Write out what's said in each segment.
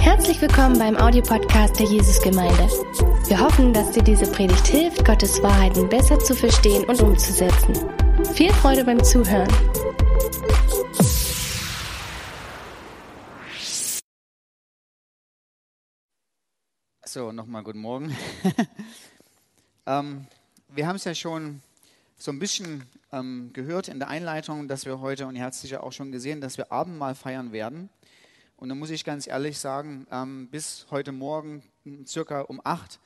Herzlich willkommen beim Audiopodcast der Jesusgemeinde. Wir hoffen, dass dir diese Predigt hilft, Gottes Wahrheiten besser zu verstehen und umzusetzen. Viel Freude beim Zuhören. So, nochmal guten Morgen. ähm, wir haben es ja schon so ein bisschen ähm, gehört in der Einleitung, dass wir heute, und ihr habt es sicher auch schon gesehen, dass wir Abendmahl feiern werden. Und da muss ich ganz ehrlich sagen, ähm, bis heute Morgen, circa um acht,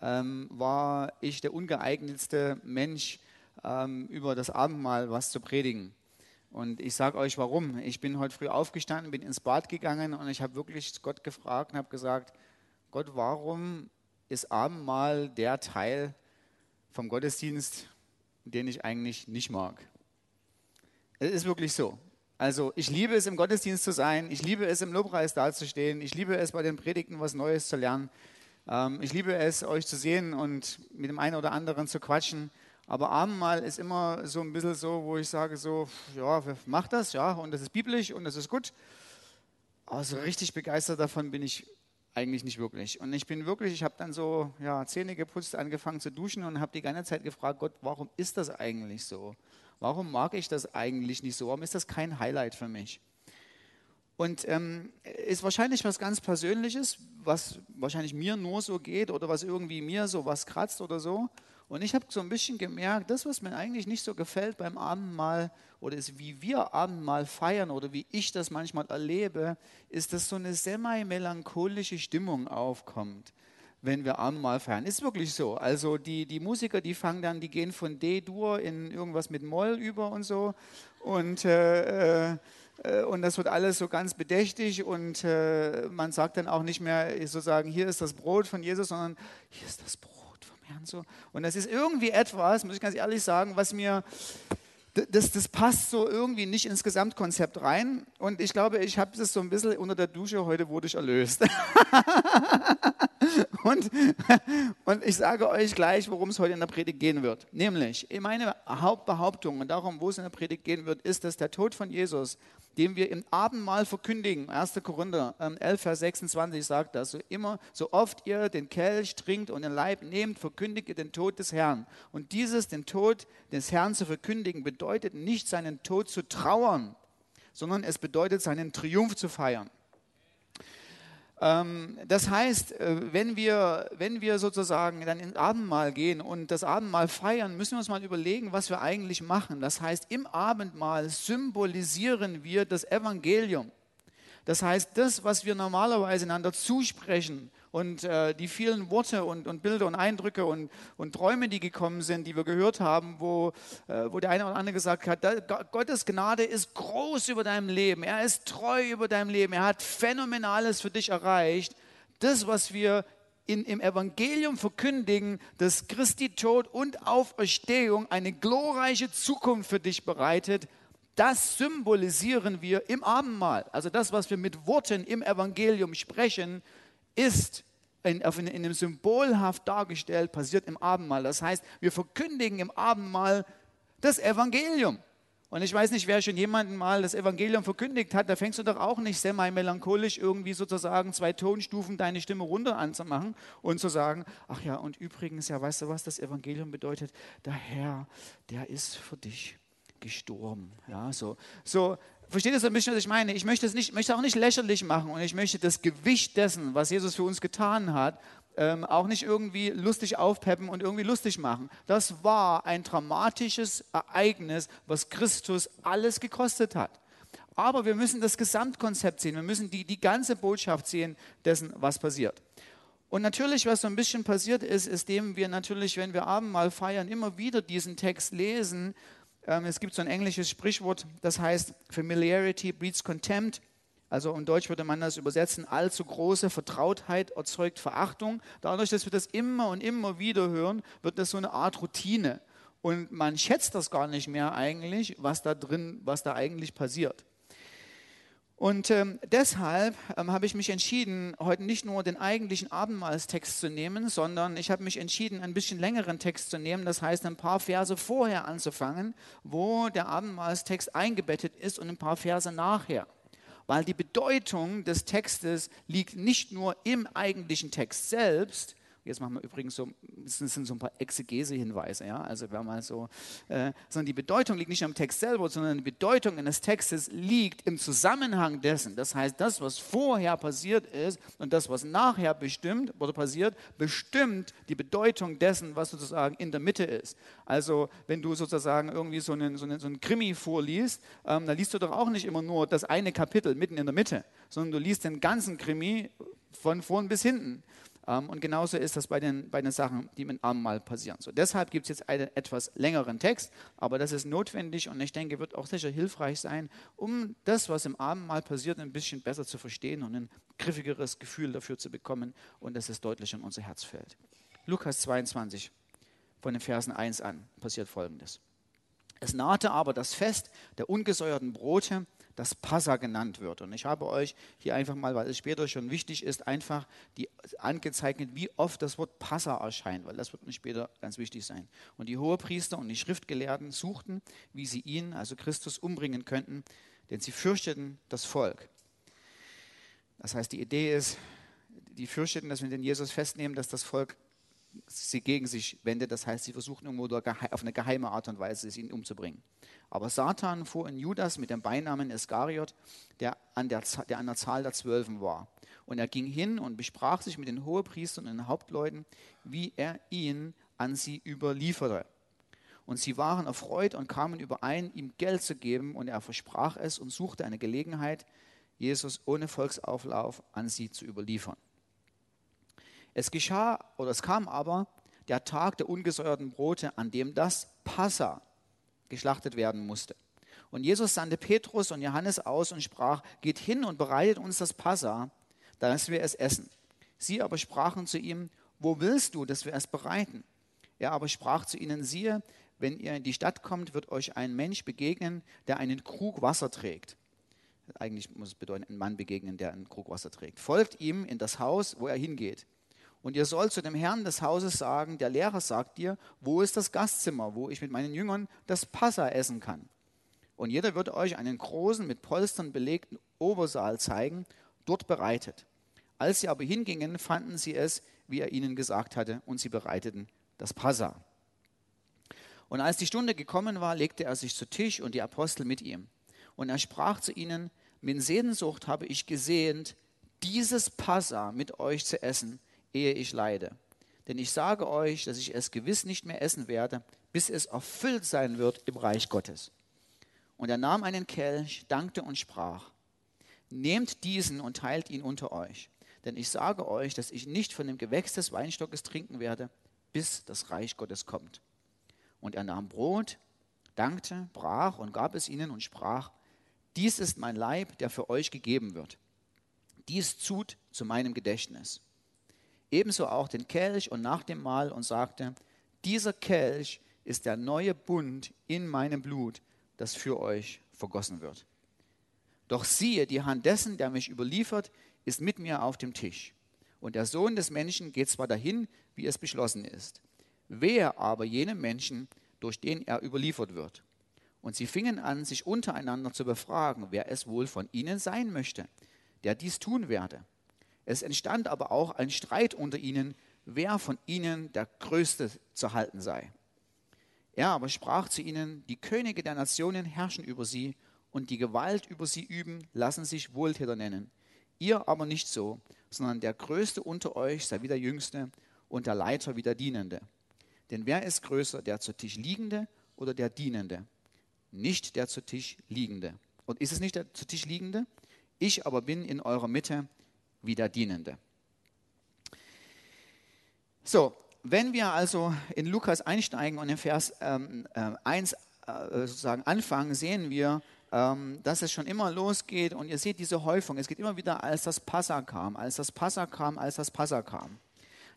ähm, war ich der ungeeignetste Mensch, ähm, über das Abendmahl was zu predigen. Und ich sage euch warum. Ich bin heute früh aufgestanden, bin ins Bad gegangen und ich habe wirklich Gott gefragt und habe gesagt, Gott, warum ist Abendmahl der Teil vom Gottesdienst, den ich eigentlich nicht mag. Es ist wirklich so. Also ich liebe es, im Gottesdienst zu sein, ich liebe es, im Lobpreis dazustehen, ich liebe es, bei den Predigten was Neues zu lernen. Ähm, ich liebe es, euch zu sehen und mit dem einen oder anderen zu quatschen. Aber Abendmahl ist immer so ein bisschen so, wo ich sage so, ja, mach das, ja, und das ist biblisch und das ist gut. Aber so richtig begeistert davon bin ich eigentlich nicht wirklich. Und ich bin wirklich, ich habe dann so ja, Zähne geputzt, angefangen zu duschen und habe die ganze Zeit gefragt, Gott, warum ist das eigentlich so? Warum mag ich das eigentlich nicht so? Warum ist das kein Highlight für mich? Und ähm, ist wahrscheinlich was ganz Persönliches, was wahrscheinlich mir nur so geht oder was irgendwie mir so was kratzt oder so. Und ich habe so ein bisschen gemerkt, das, was mir eigentlich nicht so gefällt beim Abendmahl oder ist, wie wir Abendmahl feiern oder wie ich das manchmal erlebe, ist, dass so eine semi-melancholische Stimmung aufkommt, wenn wir Abendmahl feiern. Ist wirklich so. Also die, die Musiker, die fangen dann, die gehen von D-Dur in irgendwas mit Moll über und so. Und äh, äh, und das wird alles so ganz bedächtig und äh, man sagt dann auch nicht mehr sozusagen, hier ist das Brot von Jesus, sondern hier ist das Brot Herrn so. Und das ist irgendwie etwas, muss ich ganz ehrlich sagen, was mir, das, das passt so irgendwie nicht ins Gesamtkonzept rein. Und ich glaube, ich habe das so ein bisschen unter der Dusche, heute wurde ich erlöst. und, und ich sage euch gleich, worum es heute in der Predigt gehen wird. Nämlich, meine Hauptbehauptung und darum, wo es in der Predigt gehen wird, ist, dass der Tod von Jesus den wir im Abendmahl verkündigen. 1. Korinther 11, ähm, Vers 26 sagt das. So immer, so oft ihr den Kelch trinkt und den Leib nehmt, verkündigt ihr den Tod des Herrn. Und dieses, den Tod des Herrn zu verkündigen, bedeutet nicht seinen Tod zu trauern, sondern es bedeutet seinen Triumph zu feiern. Ähm, das heißt, äh, wenn wir, wenn wir sozusagen dann ins Abendmahl gehen und das Abendmahl feiern, müssen wir uns mal überlegen, was wir eigentlich machen. Das heißt, im Abendmahl symbolisieren wir das Evangelium. Das heißt, das, was wir normalerweise einander zusprechen, und äh, die vielen Worte und, und, Bilder und Eindrücke und, und, Träume, die gekommen sind, die wir gehört haben, wo, äh, wo der eine oder andere gesagt hat, da, Gottes Gnade ist groß über deinem Leben, er ist treu über deinem Leben, er hat Phänomenales für dich erreicht. Das, was wir in, im Evangelium verkündigen, dass Christi Tod und Auferstehung eine glorreiche Zukunft für dich bereitet, das symbolisieren wir im Abendmahl. Also das, was wir mit Worten im Evangelium sprechen, ist in, in, einem symbolhaft dargestellt, passiert im Abendmahl. Das heißt, wir verkündigen im Abendmahl das Evangelium. Und ich weiß nicht, wer schon jemanden mal das Evangelium verkündigt hat, da fängst du doch auch nicht semi-melancholisch irgendwie sozusagen zwei Tonstufen deine Stimme runter anzumachen und zu sagen, ach ja, und übrigens, ja, weißt du was, das Evangelium bedeutet, der Herr, der ist für dich gestorben. Ja, so, so versteht ihr so ein bisschen, was ich meine? Ich möchte es nicht, möchte auch nicht lächerlich machen und ich möchte das Gewicht dessen, was Jesus für uns getan hat, ähm, auch nicht irgendwie lustig aufpeppen und irgendwie lustig machen. Das war ein dramatisches Ereignis, was Christus alles gekostet hat. Aber wir müssen das Gesamtkonzept sehen, wir müssen die, die ganze Botschaft sehen dessen, was passiert. Und natürlich, was so ein bisschen passiert ist, ist dem wir natürlich, wenn wir Abendmahl feiern, immer wieder diesen Text lesen es gibt so ein englisches Sprichwort, das heißt, Familiarity breeds contempt. Also in Deutsch würde man das übersetzen, allzu große Vertrautheit erzeugt Verachtung. Dadurch, dass wir das immer und immer wieder hören, wird das so eine Art Routine. Und man schätzt das gar nicht mehr eigentlich, was da drin, was da eigentlich passiert. Und ähm, deshalb ähm, habe ich mich entschieden, heute nicht nur den eigentlichen Abendmahlstext zu nehmen, sondern ich habe mich entschieden, ein bisschen längeren Text zu nehmen, das heißt ein paar Verse vorher anzufangen, wo der Abendmahlstext eingebettet ist und ein paar Verse nachher. weil die Bedeutung des Textes liegt nicht nur im eigentlichen Text selbst, Jetzt machen wir übrigens so, das sind so ein paar Exegese-Hinweise, ja, also wenn man so, äh, sondern die Bedeutung liegt nicht am Text selber, sondern die Bedeutung eines Textes liegt im Zusammenhang dessen. Das heißt, das, was vorher passiert ist und das, was nachher bestimmt oder passiert, bestimmt die Bedeutung dessen, was sozusagen in der Mitte ist. Also, wenn du sozusagen irgendwie so einen, so einen, so einen Krimi vorliest, ähm, dann liest du doch auch nicht immer nur das eine Kapitel mitten in der Mitte, sondern du liest den ganzen Krimi von vorn bis hinten. Ähm, und genauso ist das bei den, bei den Sachen, die mit Abendmahl passieren. So, deshalb gibt es jetzt einen etwas längeren Text, aber das ist notwendig und ich denke, wird auch sicher hilfreich sein, um das, was im Abendmahl passiert, ein bisschen besser zu verstehen und ein griffigeres Gefühl dafür zu bekommen und dass es deutlich in unser Herz fällt. Lukas 22, von den Versen 1 an, passiert folgendes. Es nahte aber das Fest der ungesäuerten Brote, das Passa genannt wird. Und ich habe euch hier einfach mal, weil es später schon wichtig ist, einfach die angezeichnet, wie oft das Wort Passa erscheint, weil das wird uns später ganz wichtig sein. Und die Hohepriester und die Schriftgelehrten suchten, wie sie ihn, also Christus, umbringen könnten, denn sie fürchteten das Volk. Das heißt, die Idee ist, die fürchteten, dass wir den Jesus festnehmen, dass das Volk sie gegen sich wendet. Das heißt, sie versuchen irgendwo auf eine geheime Art und Weise, ihn umzubringen. Aber Satan fuhr in Judas mit dem Beinamen Iskariot, der an der, der an der Zahl der Zwölfen war. Und er ging hin und besprach sich mit den Hohepriestern und den Hauptleuten, wie er ihn an sie überlieferte. Und sie waren erfreut und kamen überein, ihm Geld zu geben, und er versprach es und suchte eine Gelegenheit, Jesus ohne Volksauflauf an sie zu überliefern. Es geschah, oder es kam aber der Tag der ungesäuerten Brote, an dem das Passa, geschlachtet werden musste. Und Jesus sandte Petrus und Johannes aus und sprach, geht hin und bereitet uns das Passa, dass wir es essen. Sie aber sprachen zu ihm, wo willst du, dass wir es bereiten? Er aber sprach zu ihnen, siehe, wenn ihr in die Stadt kommt, wird euch ein Mensch begegnen, der einen Krug Wasser trägt. Eigentlich muss es bedeuten, ein Mann begegnen, der einen Krug Wasser trägt. Folgt ihm in das Haus, wo er hingeht. Und ihr sollt zu dem Herrn des Hauses sagen, der Lehrer sagt dir, wo ist das Gastzimmer, wo ich mit meinen Jüngern das Passa essen kann. Und jeder wird euch einen großen, mit Polstern belegten Obersaal zeigen, dort bereitet. Als sie aber hingingen, fanden sie es, wie er ihnen gesagt hatte, und sie bereiteten das Passa. Und als die Stunde gekommen war, legte er sich zu Tisch und die Apostel mit ihm. Und er sprach zu ihnen, mit Sehnsucht habe ich gesehnt, dieses Passa mit euch zu essen, ehe ich leide. Denn ich sage euch, dass ich es gewiss nicht mehr essen werde, bis es erfüllt sein wird im Reich Gottes. Und er nahm einen Kelch, dankte und sprach, Nehmt diesen und teilt ihn unter euch. Denn ich sage euch, dass ich nicht von dem Gewächs des Weinstockes trinken werde, bis das Reich Gottes kommt. Und er nahm Brot, dankte, brach und gab es ihnen und sprach, dies ist mein Leib, der für euch gegeben wird. Dies tut zu meinem Gedächtnis ebenso auch den Kelch und nach dem Mahl und sagte, dieser Kelch ist der neue Bund in meinem Blut, das für euch vergossen wird. Doch siehe, die Hand dessen, der mich überliefert, ist mit mir auf dem Tisch. Und der Sohn des Menschen geht zwar dahin, wie es beschlossen ist. Wer aber jenem Menschen, durch den er überliefert wird? Und sie fingen an, sich untereinander zu befragen, wer es wohl von ihnen sein möchte, der dies tun werde. Es entstand aber auch ein Streit unter ihnen, wer von ihnen der Größte zu halten sei. Er aber sprach zu ihnen, die Könige der Nationen herrschen über sie und die Gewalt über sie üben, lassen sich Wohltäter nennen. Ihr aber nicht so, sondern der Größte unter euch sei wie der Jüngste und der Leiter wie der Dienende. Denn wer ist größer, der zu Tisch liegende oder der Dienende? Nicht der zu Tisch liegende. Und ist es nicht der zu Tisch liegende? Ich aber bin in eurer Mitte wie der Dienende. So, wenn wir also in Lukas einsteigen und in Vers ähm, äh, 1 äh, sozusagen anfangen, sehen wir, ähm, dass es schon immer losgeht und ihr seht diese Häufung. Es geht immer wieder, als das Passa kam, als das Passa kam, als das Passa kam.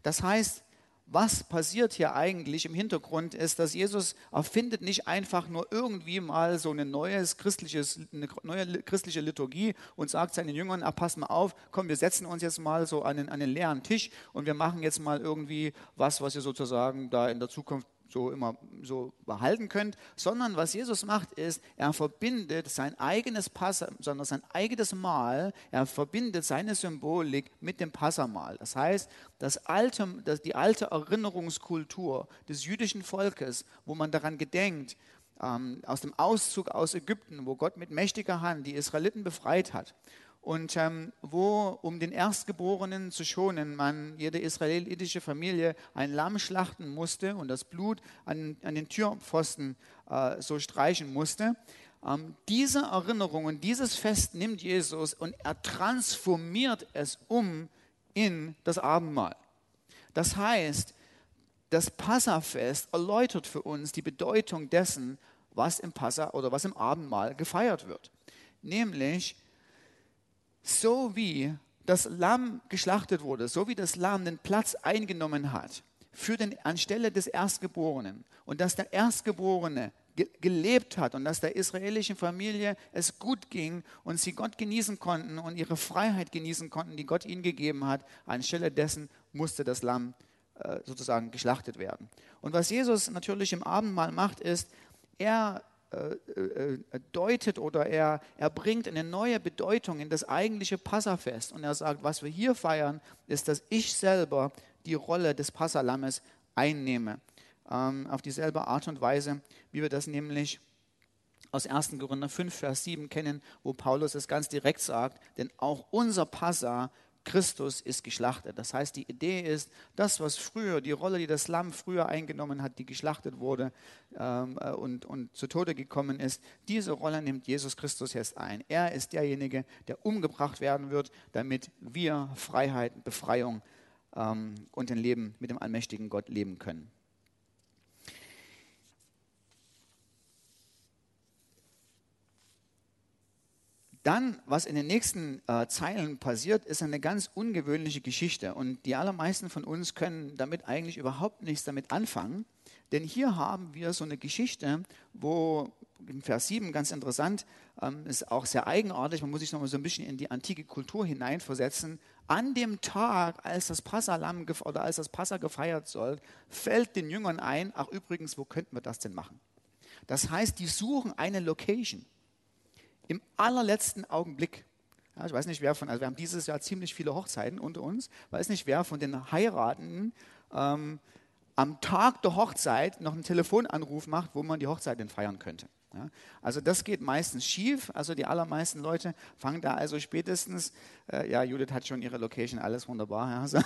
Das heißt, was passiert hier eigentlich im Hintergrund ist, dass Jesus erfindet nicht einfach nur irgendwie mal so eine, neues christliches, eine neue christliche Liturgie und sagt seinen Jüngern, ah, pass mal auf, komm, wir setzen uns jetzt mal so an einen, an einen leeren Tisch und wir machen jetzt mal irgendwie was, was ihr sozusagen da in der Zukunft so immer so behalten könnt, sondern was Jesus macht ist, er verbindet sein eigenes Passa, sondern sein eigenes Mahl, er verbindet seine Symbolik mit dem Passamal. Das heißt, das alte, das, die alte Erinnerungskultur des jüdischen Volkes, wo man daran gedenkt, ähm, aus dem Auszug aus Ägypten, wo Gott mit mächtiger Hand die Israeliten befreit hat und ähm, wo, um den Erstgeborenen zu schonen, man jede israelitische Familie ein Lamm schlachten musste und das Blut an, an den Türpfosten äh, so streichen musste. Ähm, diese Erinnerung und dieses Fest nimmt Jesus und er transformiert es um in das Abendmahl. Das heißt, das Passafest erläutert für uns die Bedeutung dessen, was im Passa oder was im Abendmahl gefeiert wird. Nämlich, so wie das Lamm geschlachtet wurde, so wie das Lamm den Platz eingenommen hat für den, anstelle des Erstgeborenen und dass der Erstgeborene ge gelebt hat und dass der israelischen Familie es gut ging und sie Gott genießen konnten und ihre Freiheit genießen konnten, die Gott ihnen gegeben hat, anstelle dessen musste das Lamm äh, sozusagen geschlachtet werden. Und was Jesus natürlich im Abendmahl macht, ist, er deutet oder er, er bringt eine neue Bedeutung in das eigentliche Passafest. Und er sagt, was wir hier feiern, ist, dass ich selber die Rolle des Passalammes einnehme. Ähm, auf dieselbe Art und Weise, wie wir das nämlich aus 1. Korinther 5, Vers 7 kennen, wo Paulus es ganz direkt sagt, denn auch unser Passa Christus ist geschlachtet. Das heißt, die Idee ist, das, was früher, die Rolle, die das Lamm früher eingenommen hat, die geschlachtet wurde ähm, äh, und, und zu Tode gekommen ist, diese Rolle nimmt Jesus Christus jetzt ein. Er ist derjenige, der umgebracht werden wird, damit wir Freiheit, Befreiung ähm, und ein Leben mit dem allmächtigen Gott leben können. Dann, was in den nächsten äh, Zeilen passiert, ist eine ganz ungewöhnliche Geschichte. Und die allermeisten von uns können damit eigentlich überhaupt nichts damit anfangen. Denn hier haben wir so eine Geschichte, wo in Vers 7 ganz interessant, ähm, ist auch sehr eigenartig, man muss sich nochmal so ein bisschen in die antike Kultur hineinversetzen. An dem Tag, als das Passalam oder als das Passa gefeiert soll, fällt den Jüngern ein, ach übrigens, wo könnten wir das denn machen? Das heißt, die suchen eine Location im allerletzten Augenblick. Ja, ich weiß nicht, wer von, also wir haben dieses Jahr ziemlich viele Hochzeiten unter uns, weiß nicht, wer von den Heiratenden ähm, am Tag der Hochzeit noch einen Telefonanruf macht, wo man die Hochzeit denn feiern könnte. Ja, also das geht meistens schief. Also die allermeisten Leute fangen da also spätestens, äh, ja, Judith hat schon ihre Location, alles wunderbar. Ja, so.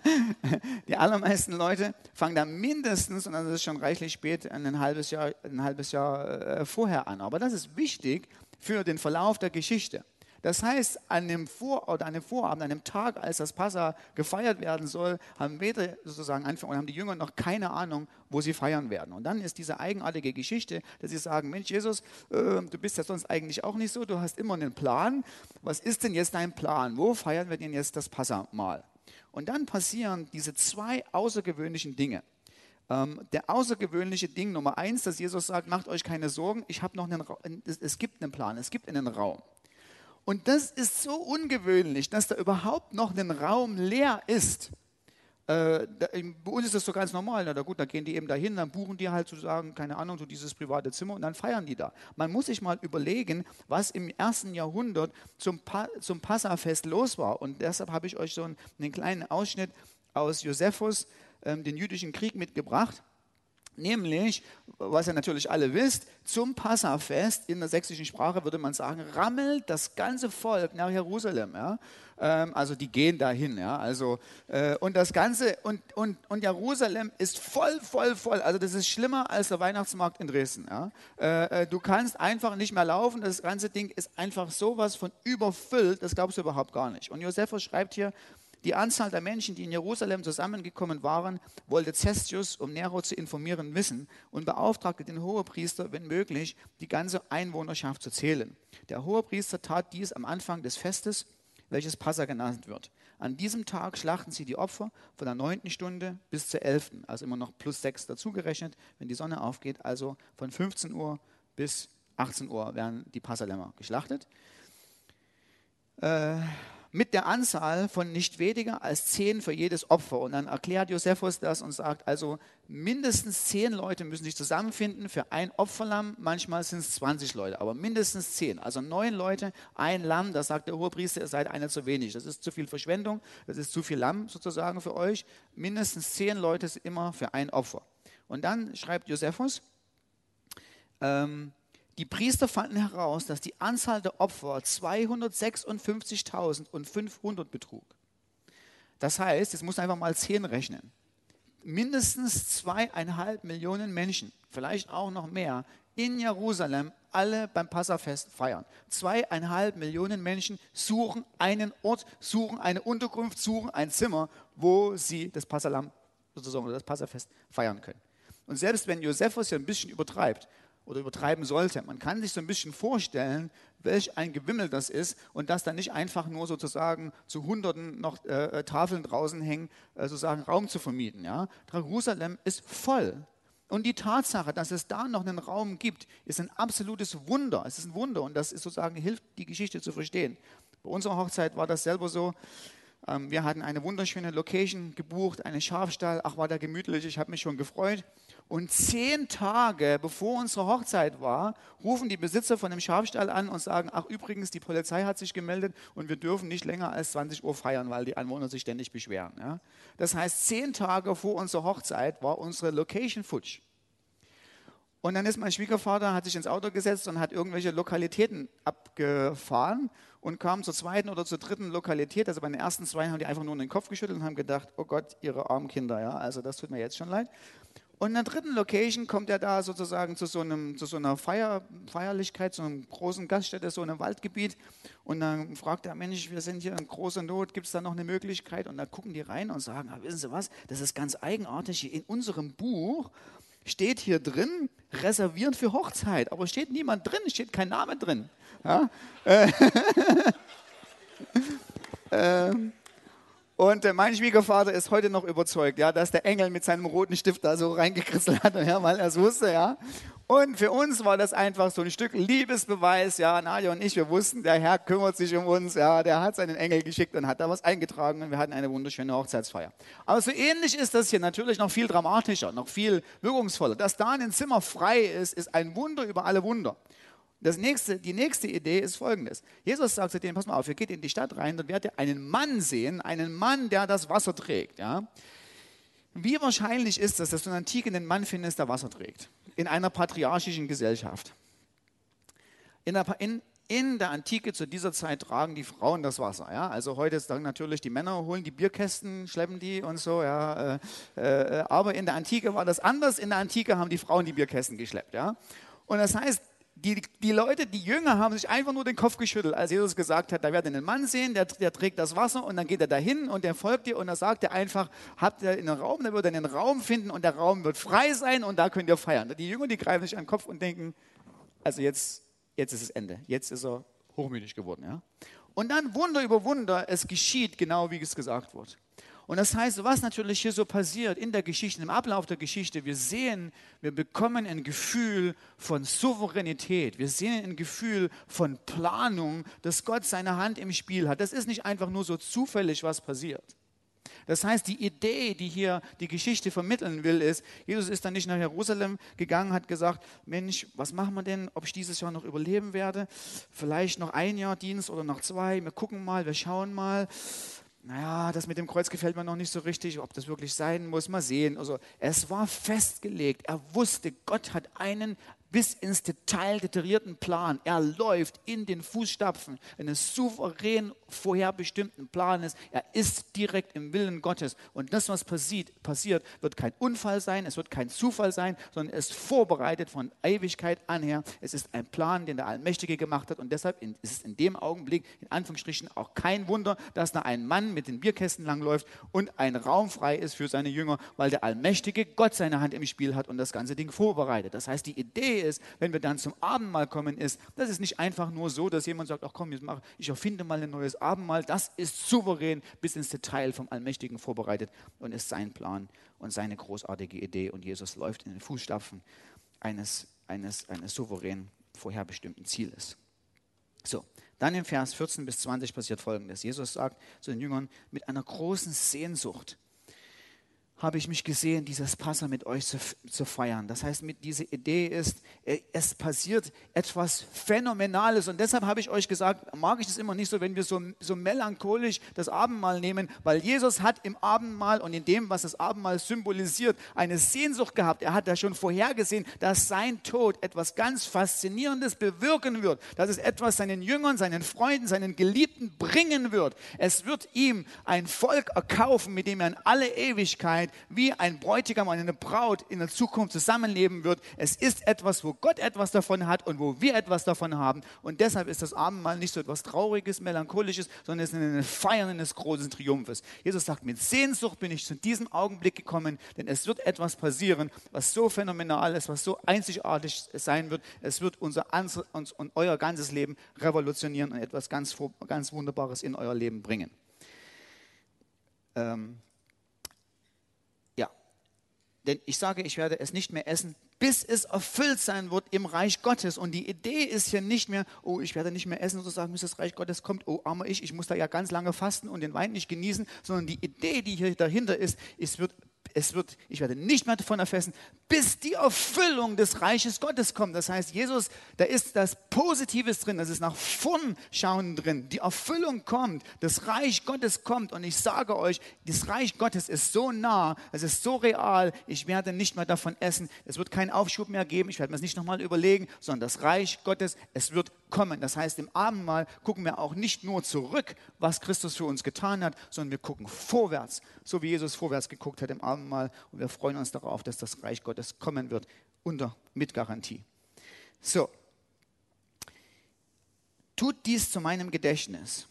die allermeisten Leute fangen da mindestens, und das ist schon reichlich spät, ein halbes Jahr, ein halbes Jahr äh, vorher an. Aber das ist wichtig, für den Verlauf der Geschichte. Das heißt, an dem, Vor oder an dem Vorabend, an dem Tag, als das Passa gefeiert werden soll, haben Peter sozusagen Anfang und haben die Jünger noch keine Ahnung, wo sie feiern werden. Und dann ist diese eigenartige Geschichte, dass sie sagen: Mensch, Jesus, äh, du bist ja sonst eigentlich auch nicht so, du hast immer einen Plan. Was ist denn jetzt dein Plan? Wo feiern wir denn jetzt das Passa mal? Und dann passieren diese zwei außergewöhnlichen Dinge. Ähm, der außergewöhnliche Ding Nummer eins, dass Jesus sagt, macht euch keine Sorgen, ich habe noch einen, es, es gibt einen Plan, es gibt einen Raum. Und das ist so ungewöhnlich, dass da überhaupt noch ein Raum leer ist. Äh, bei uns ist das so ganz normal. Na, gut, da gehen die eben dahin, dann buchen die halt sozusagen, keine Ahnung, so dieses private Zimmer und dann feiern die da. Man muss sich mal überlegen, was im ersten Jahrhundert zum, pa zum Passafest los war. Und deshalb habe ich euch so einen, einen kleinen Ausschnitt aus Josephus, den jüdischen Krieg mitgebracht. Nämlich, was ihr natürlich alle wisst, zum Passafest in der sächsischen Sprache würde man sagen, rammelt das ganze Volk nach Jerusalem. Ja? Ähm, also die gehen dahin. Ja? Also, äh, und das Ganze, und, und, und Jerusalem ist voll, voll, voll. Also das ist schlimmer als der Weihnachtsmarkt in Dresden. Ja? Äh, äh, du kannst einfach nicht mehr laufen. Das ganze Ding ist einfach sowas von überfüllt, das glaubst du überhaupt gar nicht. Und Josephus schreibt hier, die Anzahl der Menschen, die in Jerusalem zusammengekommen waren, wollte Cestius, um Nero zu informieren, wissen und beauftragte den Hohepriester, wenn möglich, die ganze Einwohnerschaft zu zählen. Der Hohepriester tat dies am Anfang des Festes, welches Passa genannt wird. An diesem Tag schlachten sie die Opfer von der neunten Stunde bis zur elften, also immer noch plus sechs dazugerechnet, wenn die Sonne aufgeht, also von 15 Uhr bis 18 Uhr werden die Passalämmer geschlachtet. Äh, mit der Anzahl von nicht weniger als zehn für jedes Opfer. Und dann erklärt Josephus das und sagt, also mindestens zehn Leute müssen sich zusammenfinden für ein Opferlamm. Manchmal sind es 20 Leute, aber mindestens zehn. Also neun Leute, ein Lamm. Da sagt der Hohepriester, ihr seid einer zu wenig. Das ist zu viel Verschwendung, das ist zu viel Lamm sozusagen für euch. Mindestens zehn Leute sind immer für ein Opfer. Und dann schreibt Josephus, ähm, die Priester fanden heraus, dass die Anzahl der Opfer 256.500 betrug. Das heißt, jetzt muss einfach mal 10 rechnen. Mindestens zweieinhalb Millionen Menschen, vielleicht auch noch mehr, in Jerusalem alle beim Passafest feiern. Zweieinhalb Millionen Menschen suchen einen Ort, suchen eine Unterkunft, suchen ein Zimmer, wo sie das Passalam sozusagen das Passafest feiern können. Und selbst wenn Josephus hier ein bisschen übertreibt oder übertreiben sollte. Man kann sich so ein bisschen vorstellen, welch ein Gewimmel das ist und dass da nicht einfach nur sozusagen zu Hunderten noch äh, äh, Tafeln draußen hängen, äh, sozusagen Raum zu vermieten. Ja? Jerusalem ist voll. Und die Tatsache, dass es da noch einen Raum gibt, ist ein absolutes Wunder. Es ist ein Wunder und das ist sozusagen hilft, die Geschichte zu verstehen. Bei unserer Hochzeit war das selber so. Ähm, wir hatten eine wunderschöne Location gebucht, einen Schafstall. Ach, war da gemütlich, ich habe mich schon gefreut. Und zehn Tage bevor unsere Hochzeit war, rufen die Besitzer von dem Schafstall an und sagen, ach übrigens, die Polizei hat sich gemeldet und wir dürfen nicht länger als 20 Uhr feiern, weil die Anwohner sich ständig beschweren. Ja? Das heißt, zehn Tage vor unserer Hochzeit war unsere Location futsch. Und dann ist mein Schwiegervater, hat sich ins Auto gesetzt und hat irgendwelche Lokalitäten abgefahren und kam zur zweiten oder zur dritten Lokalität. Also bei den ersten zwei haben die einfach nur den Kopf geschüttelt und haben gedacht, oh Gott, ihre armen Kinder, ja, also das tut mir jetzt schon leid. Und in der dritten Location kommt er da sozusagen zu so, einem, zu so einer Feier, Feierlichkeit, zu einem großen Gaststätte, so einem Waldgebiet. Und dann fragt er, Mensch, wir sind hier in großer Not, gibt es da noch eine Möglichkeit? Und da gucken die rein und sagen, ah, wissen Sie was, das ist ganz eigenartig. In unserem Buch steht hier drin, reservieren für Hochzeit. Aber steht niemand drin, steht kein Name drin. Ja? Äh, ähm, und äh, mein Schwiegervater ist heute noch überzeugt, ja, dass der Engel mit seinem roten Stift da so reingekritzelt hat, ja, weil er es wusste, ja. Und für uns war das einfach so ein Stück Liebesbeweis, ja. Nadja und ich, wir wussten, der Herr kümmert sich um uns, ja. Der hat seinen Engel geschickt und hat da was eingetragen und wir hatten eine wunderschöne Hochzeitsfeier. Aber so ähnlich ist das hier natürlich noch viel dramatischer, noch viel wirkungsvoller. Dass da ein Zimmer frei ist, ist ein Wunder über alle Wunder. Das nächste, die nächste Idee ist folgendes. Jesus sagt zu denen, pass mal auf, ihr geht in die Stadt rein, dann werdet ihr einen Mann sehen, einen Mann, der das Wasser trägt. Ja? Wie wahrscheinlich ist es, dass du in der Antike einen Mann findest, der Wasser trägt? In einer patriarchischen Gesellschaft. In der, in, in der Antike zu dieser Zeit tragen die Frauen das Wasser. Ja? Also heute sagen natürlich die Männer holen die Bierkästen, schleppen die und so. Ja? Äh, äh, aber in der Antike war das anders. In der Antike haben die Frauen die Bierkästen geschleppt. Ja? Und das heißt, die, die Leute, die Jünger, haben sich einfach nur den Kopf geschüttelt, als Jesus gesagt hat, da werdet ihr einen Mann sehen, der, der trägt das Wasser und dann geht er dahin und der folgt dir und dann sagt er einfach, habt ihr einen Raum, da wird er einen Raum finden und der Raum wird frei sein und da könnt ihr feiern. Die Jünger, die greifen sich an den Kopf und denken, also jetzt, jetzt ist das Ende, jetzt ist er hochmütig geworden. Ja? Und dann Wunder über Wunder, es geschieht genau, wie es gesagt wird. Und das heißt, was natürlich hier so passiert in der Geschichte, im Ablauf der Geschichte, wir sehen, wir bekommen ein Gefühl von Souveränität, wir sehen ein Gefühl von Planung, dass Gott seine Hand im Spiel hat. Das ist nicht einfach nur so zufällig, was passiert. Das heißt, die Idee, die hier die Geschichte vermitteln will, ist, Jesus ist dann nicht nach Jerusalem gegangen, hat gesagt, Mensch, was machen wir denn, ob ich dieses Jahr noch überleben werde? Vielleicht noch ein Jahr Dienst oder noch zwei, wir gucken mal, wir schauen mal naja, das mit dem Kreuz gefällt mir noch nicht so richtig, ob das wirklich sein muss, mal sehen. Also es war festgelegt, er wusste, Gott hat einen bis ins Detail detaillierten Plan. Er läuft in den Fußstapfen eines souverän vorherbestimmten Planes. Er ist direkt im Willen Gottes. Und das, was passiert, passiert, wird kein Unfall sein, es wird kein Zufall sein, sondern es ist vorbereitet von Ewigkeit anher. Es ist ein Plan, den der Allmächtige gemacht hat. Und deshalb ist es in dem Augenblick, in Anführungsstrichen, auch kein Wunder, dass da ein Mann mit den Bierkästen langläuft und ein Raum frei ist für seine Jünger, weil der Allmächtige Gott seine Hand im Spiel hat und das ganze Ding vorbereitet. Das heißt, die Idee ist, wenn wir dann zum Abendmahl kommen, ist, das ist nicht einfach nur so, dass jemand sagt, ach komm, ich erfinde mal ein neues Abendmahl. Das ist souverän bis ins Detail vom Allmächtigen vorbereitet und ist sein Plan und seine großartige Idee. Und Jesus läuft in den Fußstapfen eines, eines, eines souverän vorherbestimmten Zieles. So, Dann im Vers 14 bis 20 passiert Folgendes. Jesus sagt zu den Jüngern, mit einer großen Sehnsucht habe ich mich gesehen, dieses Passa mit euch zu, zu, feiern. Das heißt, mit dieser Idee ist, äh, es passiert etwas Phänomenales. Und deshalb habe ich euch gesagt, mag ich das immer nicht so, wenn wir so, so melancholisch das Abendmahl nehmen, weil Jesus hat im Abendmahl und in dem, was das Abendmahl symbolisiert, eine Sehnsucht gehabt. Er hat da schon vorhergesehen, dass sein Tod etwas ganz Faszinierendes bewirken wird, dass es etwas seinen Jüngern, seinen Freunden, seinen Geliebten bringen wird. Es wird ihm ein Volk erkaufen, mit dem er in alle Ewigkeit wie ein Bräutigam und eine Braut in der Zukunft zusammenleben wird. Es ist etwas, wo Gott etwas davon hat und wo wir etwas davon haben. Und deshalb ist das Abendmahl nicht so etwas Trauriges, Melancholisches, sondern es ist ein Feiern eines großen Triumphes. Jesus sagt, mit Sehnsucht bin ich zu diesem Augenblick gekommen, denn es wird etwas passieren, was so phänomenal ist, was so einzigartig sein wird. Es wird unser uns und euer ganzes Leben revolutionieren und etwas ganz, ganz Wunderbares in euer Leben bringen. Ähm, denn ich sage, ich werde es nicht mehr essen, bis es erfüllt sein wird im Reich Gottes. Und die Idee ist hier nicht mehr, oh, ich werde nicht mehr essen, sozusagen, bis das Reich Gottes kommt, oh, armer ich, ich muss da ja ganz lange fasten und den Wein nicht genießen, sondern die Idee, die hier dahinter ist, es wird es wird, ich werde nicht mehr davon erfassen, bis die Erfüllung des Reiches Gottes kommt. Das heißt, Jesus, da ist das Positives drin, das ist nach vorn schauen drin. Die Erfüllung kommt, das Reich Gottes kommt und ich sage euch, das Reich Gottes ist so nah, es ist so real, ich werde nicht mehr davon essen. Es wird keinen Aufschub mehr geben, ich werde mir das nicht nochmal überlegen, sondern das Reich Gottes, es wird kommen. Das heißt, im Abendmahl gucken wir auch nicht nur zurück, was Christus für uns getan hat, sondern wir gucken vorwärts, so wie Jesus vorwärts geguckt hat im Abendmahl. Und wir freuen uns darauf, dass das Reich Gottes kommen wird, unter, mit Garantie. So, tut dies zu meinem Gedächtnis.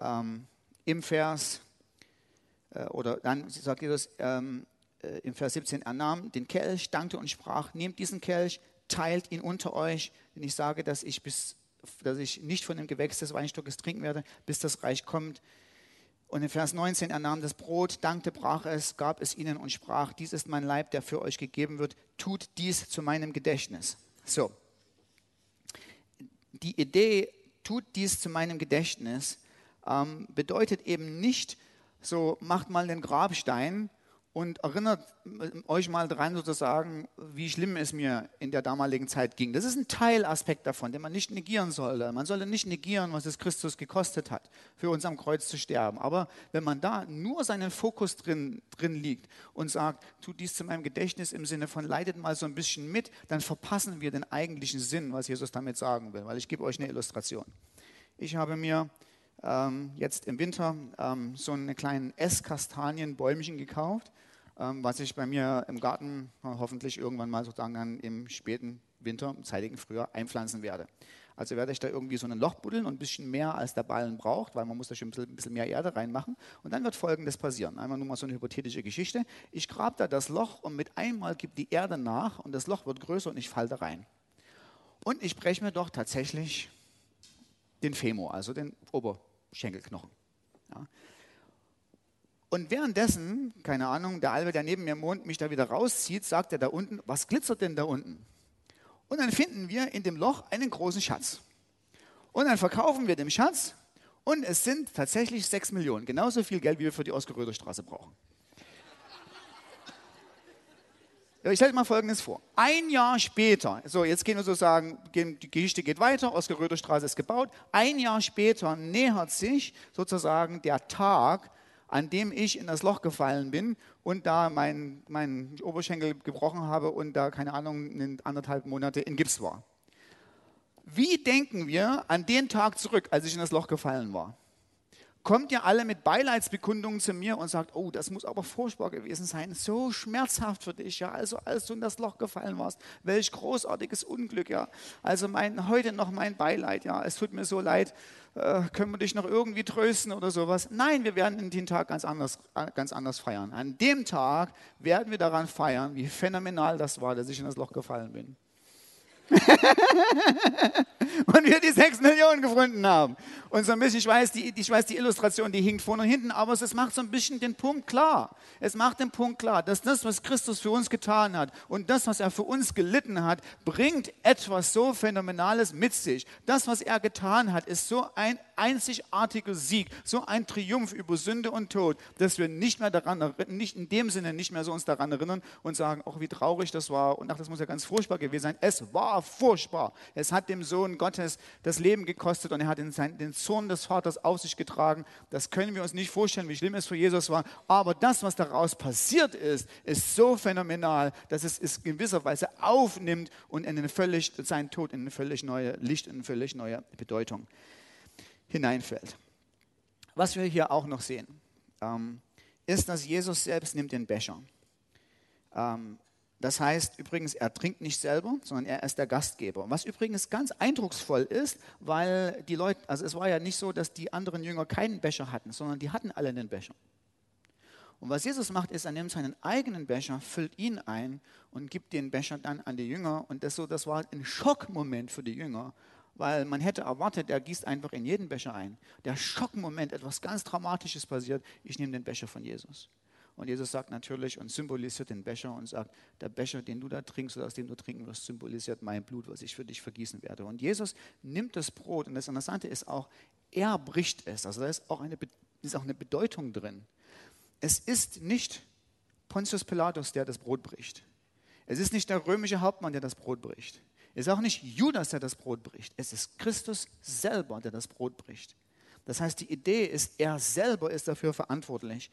Ähm, Im Vers, äh, oder dann sagt Jesus ähm, äh, im Vers 17, er nahm den Kelch, dankte und sprach, nehmt diesen Kelch, teilt ihn unter euch, denn ich sage, dass ich, bis, dass ich nicht von dem Gewächs des Weinstockes trinken werde, bis das Reich kommt. Und in Vers 19, er nahm das Brot, dankte, brach es, gab es ihnen und sprach, dies ist mein Leib, der für euch gegeben wird, tut dies zu meinem Gedächtnis. So, die Idee, tut dies zu meinem Gedächtnis, ähm, bedeutet eben nicht so, macht mal den Grabstein und erinnert euch mal dran sozusagen, wie schlimm es mir in der damaligen Zeit ging. Das ist ein Teilaspekt davon, den man nicht negieren sollte. Man sollte nicht negieren, was es Christus gekostet hat, für uns am Kreuz zu sterben. Aber wenn man da nur seinen Fokus drin, drin liegt und sagt, tut dies zu meinem Gedächtnis im Sinne von leidet mal so ein bisschen mit, dann verpassen wir den eigentlichen Sinn, was Jesus damit sagen will. Weil ich gebe euch eine Illustration. Ich habe mir ähm, jetzt im Winter ähm, so einen kleinen Esskastanienbäumchen gekauft was ich bei mir im Garten hoffentlich irgendwann mal sozusagen dann im späten Winter, im zeitigen Frühjahr einpflanzen werde. Also werde ich da irgendwie so ein Loch buddeln und ein bisschen mehr als der Ballen braucht, weil man muss da schon ein bisschen mehr Erde reinmachen. Und dann wird Folgendes passieren. Einmal nur mal so eine hypothetische Geschichte. Ich grabe da das Loch und mit einmal gibt die Erde nach und das Loch wird größer und ich falle da rein. Und ich breche mir doch tatsächlich den Femur, also den Oberschenkelknochen. Ja. Und währenddessen, keine Ahnung, der Albe, der neben mir wohnt, mich da wieder rauszieht, sagt er da unten, was glitzert denn da unten? Und dann finden wir in dem Loch einen großen Schatz. Und dann verkaufen wir den Schatz und es sind tatsächlich sechs Millionen. Genauso viel Geld, wie wir für die Oskar-Röder-Straße brauchen. Ich stelle mal Folgendes vor. Ein Jahr später, so jetzt gehen wir sozusagen, die Geschichte geht weiter, Oskar-Röder-Straße ist gebaut. Ein Jahr später nähert sich sozusagen der Tag, an dem ich in das Loch gefallen bin und da meinen mein Oberschenkel gebrochen habe und da, keine Ahnung, anderthalb Monate in Gips war. Wie denken wir an den Tag zurück, als ich in das Loch gefallen war? Kommt ihr alle mit Beileidsbekundungen zu mir und sagt, oh, das muss aber furchtbar gewesen sein, so schmerzhaft für dich, ja, also als du in das Loch gefallen warst, welch großartiges Unglück, ja, also mein, heute noch mein Beileid, ja, es tut mir so leid, äh, können wir dich noch irgendwie trösten oder sowas? Nein, wir werden den Tag ganz anders, ganz anders feiern. An dem Tag werden wir daran feiern, wie phänomenal das war, dass ich in das Loch gefallen bin. und wir die sechs Millionen gefunden haben. Und so ein bisschen, ich weiß, die, ich weiß, die Illustration, die hinkt vorne und hinten, aber es macht so ein bisschen den Punkt klar. Es macht den Punkt klar, dass das, was Christus für uns getan hat und das, was er für uns gelitten hat, bringt etwas so Phänomenales mit sich. Das, was er getan hat, ist so ein einzigartiger Sieg, so ein Triumph über Sünde und Tod, dass wir nicht mehr daran, nicht in dem Sinne nicht mehr so uns daran erinnern und sagen, ach, wie traurig das war und ach, das muss ja ganz furchtbar gewesen sein. Es war furchtbar. Es hat dem Sohn Gottes das Leben gekostet und er hat den, Zorn des Vaters auf sich getragen. Das können wir uns nicht vorstellen, wie schlimm es für Jesus war. Aber das, was daraus passiert ist, ist so phänomenal, dass es es in gewisser Weise aufnimmt und in eine völlig, sein Tod in eine völlig neue Licht, in eine völlig neue Bedeutung hineinfällt. Was wir hier auch noch sehen, ähm, ist, dass Jesus selbst nimmt den Becher. Ähm, das heißt übrigens, er trinkt nicht selber, sondern er ist der Gastgeber. Was übrigens ganz eindrucksvoll ist, weil die Leute, also es war ja nicht so, dass die anderen Jünger keinen Becher hatten, sondern die hatten alle einen Becher. Und was Jesus macht, ist, er nimmt seinen eigenen Becher, füllt ihn ein und gibt den Becher dann an die Jünger. Und das, so, das war ein Schockmoment für die Jünger, weil man hätte erwartet, er gießt einfach in jeden Becher ein. Der Schockmoment, etwas ganz Dramatisches passiert, ich nehme den Becher von Jesus. Und Jesus sagt natürlich und symbolisiert den Becher und sagt, der Becher, den du da trinkst oder aus dem du trinken wirst, symbolisiert mein Blut, was ich für dich vergießen werde. Und Jesus nimmt das Brot und das Interessante ist auch, er bricht es. Also da ist auch eine, ist auch eine Bedeutung drin. Es ist nicht Pontius Pilatus, der das Brot bricht. Es ist nicht der römische Hauptmann, der das Brot bricht. Es ist auch nicht Judas, der das Brot bricht. Es ist Christus selber, der das Brot bricht. Das heißt, die Idee ist, er selber ist dafür verantwortlich,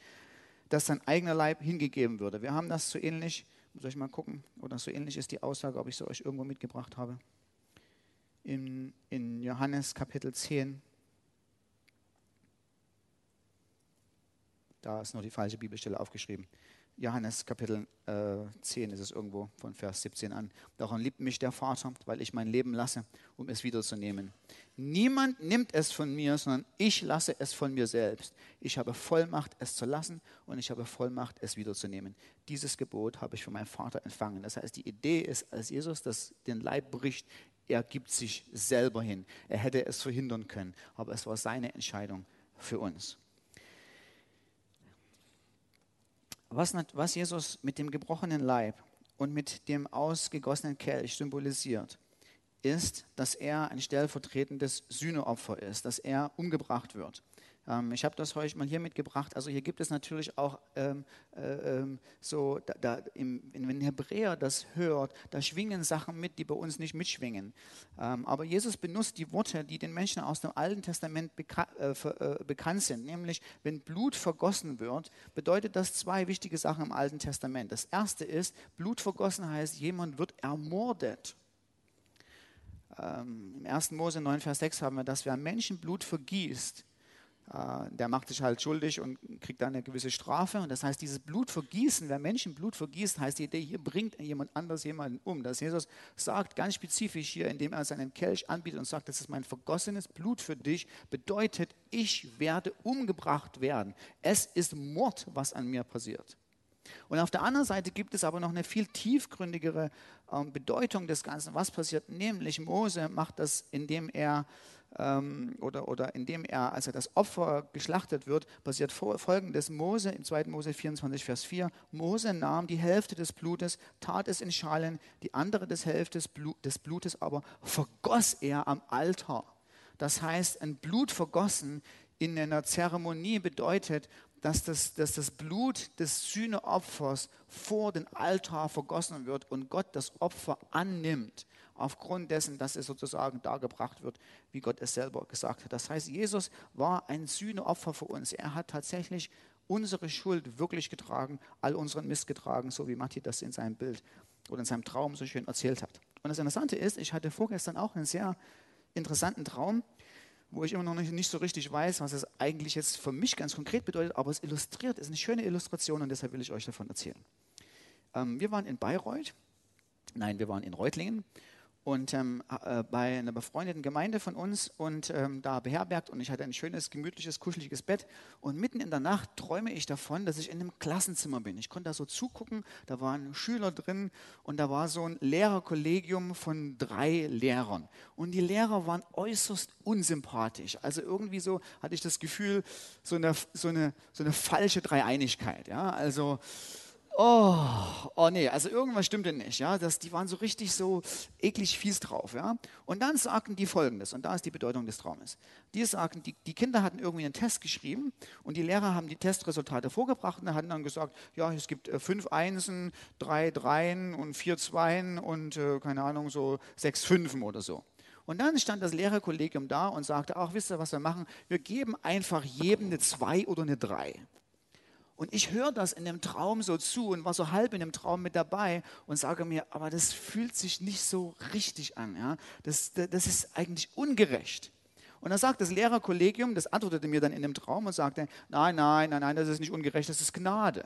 dass sein eigener Leib hingegeben würde. Wir haben das so ähnlich, muss ich mal gucken, oder so ähnlich ist die Aussage, ob ich sie euch irgendwo mitgebracht habe. In, in Johannes Kapitel 10. Da ist nur die falsche Bibelstelle aufgeschrieben. Johannes Kapitel äh, 10 ist es irgendwo von Vers 17 an. Darum liebt mich der Vater, weil ich mein Leben lasse, um es wiederzunehmen. Niemand nimmt es von mir, sondern ich lasse es von mir selbst. Ich habe Vollmacht, es zu lassen und ich habe Vollmacht, es wiederzunehmen. Dieses Gebot habe ich von meinem Vater empfangen. Das heißt, die Idee ist, als Jesus das, den Leib bricht, er gibt sich selber hin. Er hätte es verhindern können, aber es war seine Entscheidung für uns. Was, was Jesus mit dem gebrochenen Leib und mit dem ausgegossenen Kelch symbolisiert, ist, dass er ein stellvertretendes Sühneopfer ist, dass er umgebracht wird. Ähm, ich habe das heute mal hier mitgebracht. Also hier gibt es natürlich auch ähm, äh, ähm, so, da, da im, wenn Hebräer das hört, da schwingen Sachen mit, die bei uns nicht mitschwingen. Ähm, aber Jesus benutzt die Worte, die den Menschen aus dem Alten Testament beka äh, für, äh, bekannt sind. Nämlich, wenn Blut vergossen wird, bedeutet das zwei wichtige Sachen im Alten Testament. Das erste ist, Blut vergossen heißt, jemand wird ermordet. Ähm, Im 1. Mose 9, Vers 6 haben wir, dass wer Menschenblut vergießt, der macht sich halt schuldig und kriegt dann eine gewisse Strafe. Und das heißt, dieses Blutvergießen, wer Menschen Blut vergießt, heißt die Idee, hier bringt jemand anders jemanden um. Das Jesus sagt ganz spezifisch hier, indem er seinen Kelch anbietet und sagt, das ist mein vergossenes Blut für dich, bedeutet, ich werde umgebracht werden. Es ist Mord, was an mir passiert. Und auf der anderen Seite gibt es aber noch eine viel tiefgründigere ähm, Bedeutung des Ganzen. Was passiert? Nämlich Mose macht das, indem er ähm, oder, oder indem er, als er das Opfer geschlachtet wird, passiert folgendes. Mose, im 2. Mose 24, Vers 4, Mose nahm die Hälfte des Blutes, tat es in Schalen, die andere des Hälfte des Blutes aber vergoss er am Altar. Das heißt, ein Blut vergossen in einer Zeremonie bedeutet, dass das, dass das Blut des Sühneopfers vor den Altar vergossen wird und Gott das Opfer annimmt aufgrund dessen, dass es sozusagen dargebracht wird, wie Gott es selber gesagt hat. Das heißt, Jesus war ein Sühneopfer für uns. Er hat tatsächlich unsere Schuld wirklich getragen, all unseren Mist getragen, so wie Matti das in seinem Bild oder in seinem Traum so schön erzählt hat. Und das Interessante ist, ich hatte vorgestern auch einen sehr interessanten Traum, wo ich immer noch nicht, nicht so richtig weiß, was es eigentlich jetzt für mich ganz konkret bedeutet, aber es illustriert, es ist eine schöne Illustration und deshalb will ich euch davon erzählen. Ähm, wir waren in Bayreuth, nein, wir waren in Reutlingen und ähm, äh, bei einer befreundeten Gemeinde von uns und ähm, da beherbergt und ich hatte ein schönes, gemütliches, kuscheliges Bett und mitten in der Nacht träume ich davon, dass ich in einem Klassenzimmer bin. Ich konnte da so zugucken, da waren Schüler drin und da war so ein Lehrerkollegium von drei Lehrern und die Lehrer waren äußerst unsympathisch. Also irgendwie so hatte ich das Gefühl, so eine, so eine, so eine falsche Dreieinigkeit. Ja? Also oh, oh nee, also irgendwas stimmte nicht. Ja? Das, die waren so richtig so eklig fies drauf. Ja? Und dann sagten die folgendes, und da ist die Bedeutung des Traumes. Die sagten, die, die Kinder hatten irgendwie einen Test geschrieben und die Lehrer haben die Testresultate vorgebracht und hatten dann gesagt, ja, es gibt äh, fünf Einsen, drei Dreien und vier Zweien und äh, keine Ahnung, so sechs Fünfen oder so. Und dann stand das Lehrerkollegium da und sagte, ach, wisst ihr, was wir machen? Wir geben einfach jedem eine Zwei oder eine Drei. Und ich höre das in dem Traum so zu und war so halb in dem Traum mit dabei und sage mir, aber das fühlt sich nicht so richtig an. Ja? Das, das ist eigentlich ungerecht. Und dann sagt das Lehrerkollegium, das antwortete mir dann in dem Traum und sagte, nein, nein, nein, nein, das ist nicht ungerecht, das ist Gnade.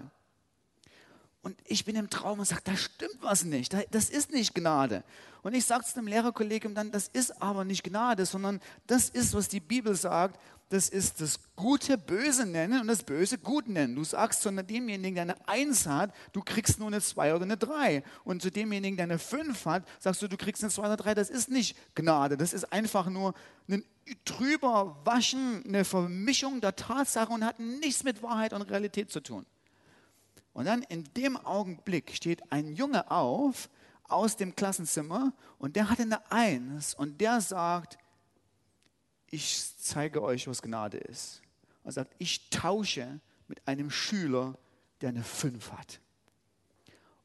Und ich bin im Traum und sage, da stimmt was nicht, das ist nicht Gnade. Und ich sage zu dem Lehrerkollegium dann, das ist aber nicht Gnade, sondern das ist, was die Bibel sagt das ist das Gute böse nennen und das Böse gut nennen. Du sagst zu demjenigen, der eine Eins hat, du kriegst nur eine Zwei oder eine Drei. Und zu demjenigen, der eine Fünf hat, sagst du, du kriegst eine Zwei oder Drei. Das ist nicht Gnade. Das ist einfach nur ein drüber waschen, eine Vermischung der Tatsache und hat nichts mit Wahrheit und Realität zu tun. Und dann in dem Augenblick steht ein Junge auf aus dem Klassenzimmer und der hatte eine Eins und der sagt, ich zeige euch, was Gnade ist. Er sagt, ich tausche mit einem Schüler, der eine 5 hat.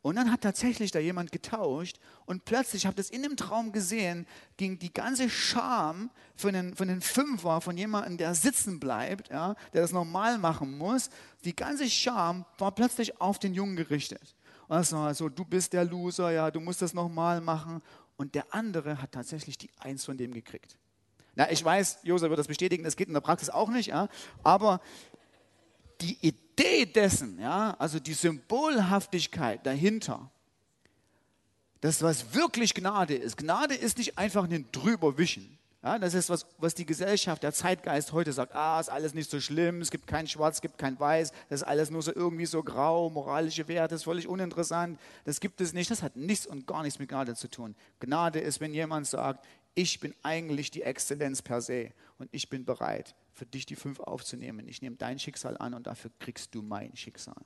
Und dann hat tatsächlich da jemand getauscht und plötzlich, ich habe das in dem Traum gesehen, ging die ganze Scham von den, von den Fünfer, von jemandem, der sitzen bleibt, ja, der das normal machen muss, die ganze Scham war plötzlich auf den Jungen gerichtet. Und das war so, du bist der Loser, ja, du musst das nochmal machen. Und der andere hat tatsächlich die Eins von dem gekriegt. Na, ich weiß, Josef wird das bestätigen, das geht in der Praxis auch nicht, ja, aber die Idee dessen, ja, also die Symbolhaftigkeit dahinter, das, was wirklich Gnade ist. Gnade ist nicht einfach ein Drüberwischen. Ja, das ist, was, was die Gesellschaft, der Zeitgeist heute sagt, ah, ist alles nicht so schlimm, es gibt kein Schwarz, es gibt kein Weiß, das ist alles nur so irgendwie so grau, moralische Werte, ist völlig uninteressant, das gibt es nicht, das hat nichts und gar nichts mit Gnade zu tun. Gnade ist, wenn jemand sagt, ich bin eigentlich die Exzellenz per se und ich bin bereit, für dich die fünf aufzunehmen. Ich nehme dein Schicksal an und dafür kriegst du mein Schicksal.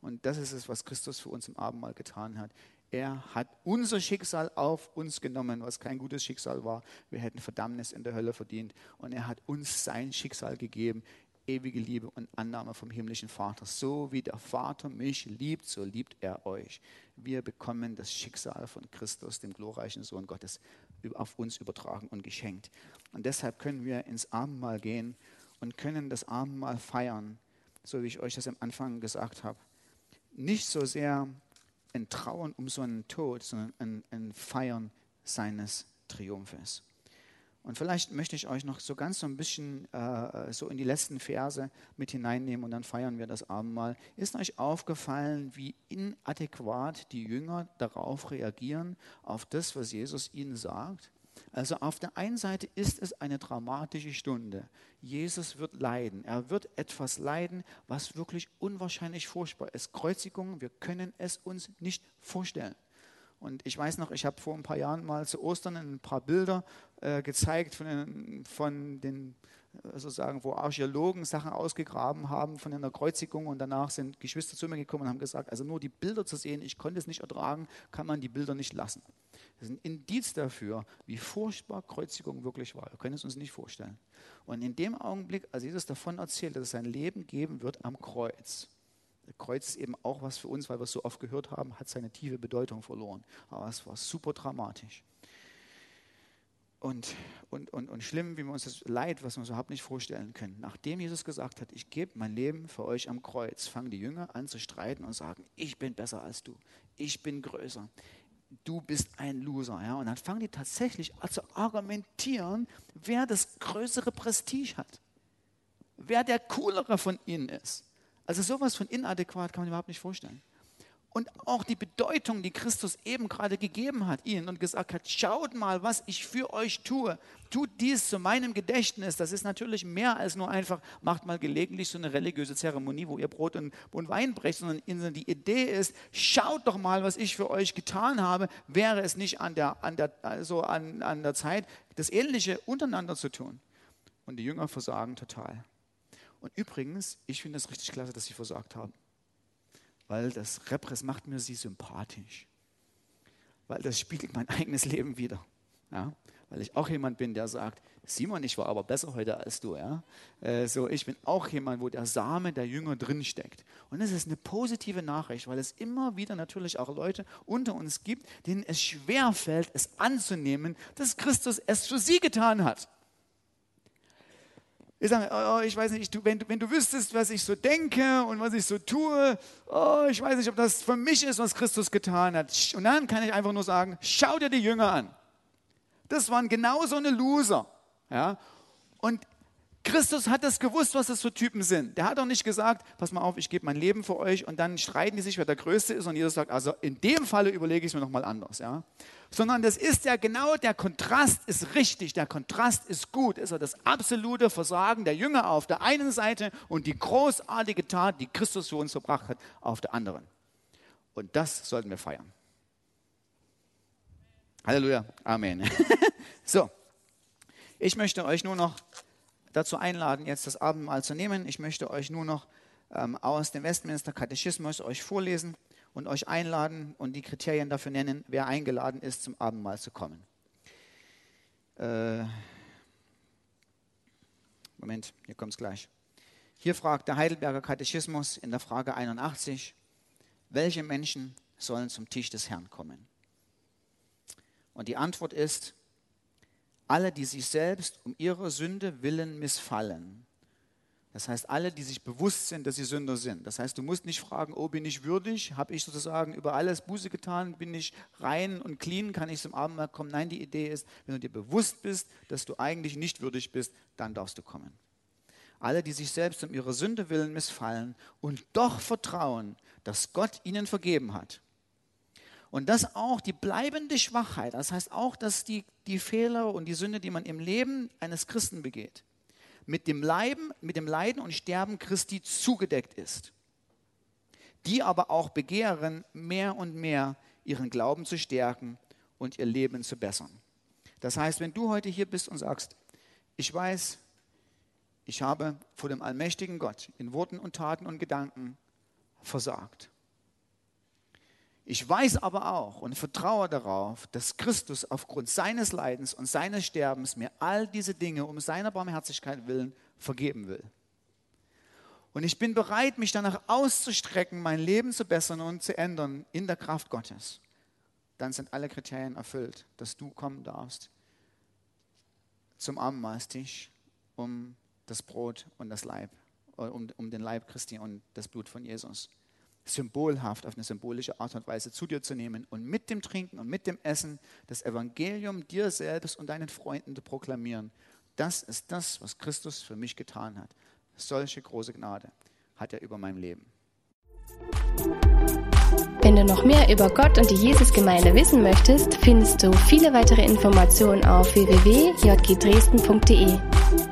Und das ist es, was Christus für uns im Abendmahl getan hat. Er hat unser Schicksal auf uns genommen, was kein gutes Schicksal war. Wir hätten Verdammnis in der Hölle verdient. Und er hat uns sein Schicksal gegeben ewige Liebe und Annahme vom himmlischen Vater. So wie der Vater mich liebt, so liebt er euch. Wir bekommen das Schicksal von Christus, dem glorreichen Sohn Gottes, auf uns übertragen und geschenkt. Und deshalb können wir ins Abendmahl gehen und können das Abendmahl feiern, so wie ich euch das am Anfang gesagt habe. Nicht so sehr ein Trauern um so einen Tod, sondern ein, ein Feiern seines Triumphes. Und vielleicht möchte ich euch noch so ganz so ein bisschen äh, so in die letzten Verse mit hineinnehmen und dann feiern wir das Abendmahl. Ist euch aufgefallen, wie inadäquat die Jünger darauf reagieren, auf das, was Jesus ihnen sagt? Also auf der einen Seite ist es eine dramatische Stunde. Jesus wird leiden. Er wird etwas leiden, was wirklich unwahrscheinlich furchtbar ist. Kreuzigung, wir können es uns nicht vorstellen. Und ich weiß noch, ich habe vor ein paar Jahren mal zu Ostern ein paar Bilder äh, gezeigt von den, von den äh, sozusagen, wo Archäologen Sachen ausgegraben haben von einer Kreuzigung und danach sind Geschwister zu mir gekommen und haben gesagt, also nur die Bilder zu sehen, ich konnte es nicht ertragen, kann man die Bilder nicht lassen. Das ist ein Indiz dafür, wie furchtbar Kreuzigung wirklich war. Wir können es uns nicht vorstellen. Und in dem Augenblick, als Jesus davon erzählt, dass es sein Leben geben wird am Kreuz, Kreuz ist eben auch was für uns, weil wir es so oft gehört haben, hat seine tiefe Bedeutung verloren. Aber es war super dramatisch. Und, und, und, und schlimm, wie wir uns das Leid, was wir uns überhaupt nicht vorstellen können. Nachdem Jesus gesagt hat, ich gebe mein Leben für euch am Kreuz, fangen die Jünger an zu streiten und sagen, ich bin besser als du, ich bin größer, du bist ein Loser. Ja? Und dann fangen die tatsächlich an zu argumentieren, wer das größere Prestige hat, wer der coolere von ihnen ist. Also sowas von inadäquat kann man überhaupt nicht vorstellen. und auch die Bedeutung, die Christus eben gerade gegeben hat ihnen und gesagt hat, schaut mal, was ich für euch tue. Tut dies zu meinem Gedächtnis. Das ist natürlich mehr als nur einfach, macht mal gelegentlich so eine religiöse Zeremonie, wo ihr Brot und, Wein brecht, sondern die Idee ist, schaut doch mal, was ich für euch getan habe. Wäre es nicht an der, an der, also an, an der Zeit, das Ähnliche untereinander zu tun? Und die Jünger versagen total. Und übrigens, ich finde es richtig klasse, dass sie versagt haben weil das Repress macht mir sie sympathisch. Weil das spiegelt mein eigenes Leben wieder. Ja? Weil ich auch jemand bin, der sagt, Simon, ich war aber besser heute als du. Ja? Äh, so, ich bin auch jemand, wo der Same der Jünger drinsteckt. Und das ist eine positive Nachricht, weil es immer wieder natürlich auch Leute unter uns gibt, denen es schwer fällt, es anzunehmen, dass Christus es für sie getan hat. Ich sage, oh, oh, ich weiß nicht, du, wenn, du, wenn du wüsstest, was ich so denke und was ich so tue, oh, ich weiß nicht, ob das für mich ist, was Christus getan hat. Und dann kann ich einfach nur sagen, schau dir die Jünger an. Das waren genau so eine Loser. Ja? Und Christus hat das gewusst, was das für Typen sind. Der hat doch nicht gesagt, pass mal auf, ich gebe mein Leben für euch und dann streiten die sich, wer der Größte ist und Jesus sagt, also in dem Falle überlege ich es mir nochmal anders. Ja? Sondern das ist ja genau, der Kontrast ist richtig, der Kontrast ist gut. Ist ja das absolute Versagen der Jünger auf der einen Seite und die großartige Tat, die Christus für uns verbracht hat, auf der anderen. Und das sollten wir feiern. Halleluja. Amen. so, ich möchte euch nur noch dazu einladen, jetzt das Abendmahl zu nehmen. Ich möchte euch nur noch ähm, aus dem Westminster Katechismus euch vorlesen und euch einladen und die Kriterien dafür nennen, wer eingeladen ist, zum Abendmahl zu kommen. Äh, Moment, hier kommt es gleich. Hier fragt der Heidelberger Katechismus in der Frage 81, welche Menschen sollen zum Tisch des Herrn kommen? Und die Antwort ist, alle, die sich selbst um ihre Sünde willen missfallen. Das heißt, alle, die sich bewusst sind, dass sie Sünder sind. Das heißt, du musst nicht fragen, oh, bin ich würdig? Habe ich sozusagen über alles Buße getan? Bin ich rein und clean? Kann ich zum Abendmahl kommen? Nein, die Idee ist, wenn du dir bewusst bist, dass du eigentlich nicht würdig bist, dann darfst du kommen. Alle, die sich selbst um ihre Sünde willen missfallen und doch vertrauen, dass Gott ihnen vergeben hat und das auch die bleibende Schwachheit, das heißt auch, dass die, die Fehler und die Sünde, die man im Leben eines Christen begeht, mit dem, Leiden, mit dem Leiden und Sterben Christi zugedeckt ist. Die aber auch begehren, mehr und mehr ihren Glauben zu stärken und ihr Leben zu bessern. Das heißt, wenn du heute hier bist und sagst, ich weiß, ich habe vor dem allmächtigen Gott in Worten und Taten und Gedanken versagt. Ich weiß aber auch und vertraue darauf, dass Christus aufgrund seines Leidens und seines Sterbens mir all diese Dinge um seiner Barmherzigkeit willen vergeben will. Und ich bin bereit, mich danach auszustrecken, mein Leben zu bessern und zu ändern in der Kraft Gottes. Dann sind alle Kriterien erfüllt, dass du kommen darfst zum Abendmahlstisch, um das Brot und das Leib, äh, um, um den Leib Christi und das Blut von Jesus symbolhaft, auf eine symbolische Art und Weise zu dir zu nehmen und mit dem Trinken und mit dem Essen das Evangelium dir selbst und deinen Freunden zu proklamieren. Das ist das, was Christus für mich getan hat. Solche große Gnade hat er über mein Leben. Wenn du noch mehr über Gott und die Jesusgemeinde wissen möchtest, findest du viele weitere Informationen auf www.jgdresden.de.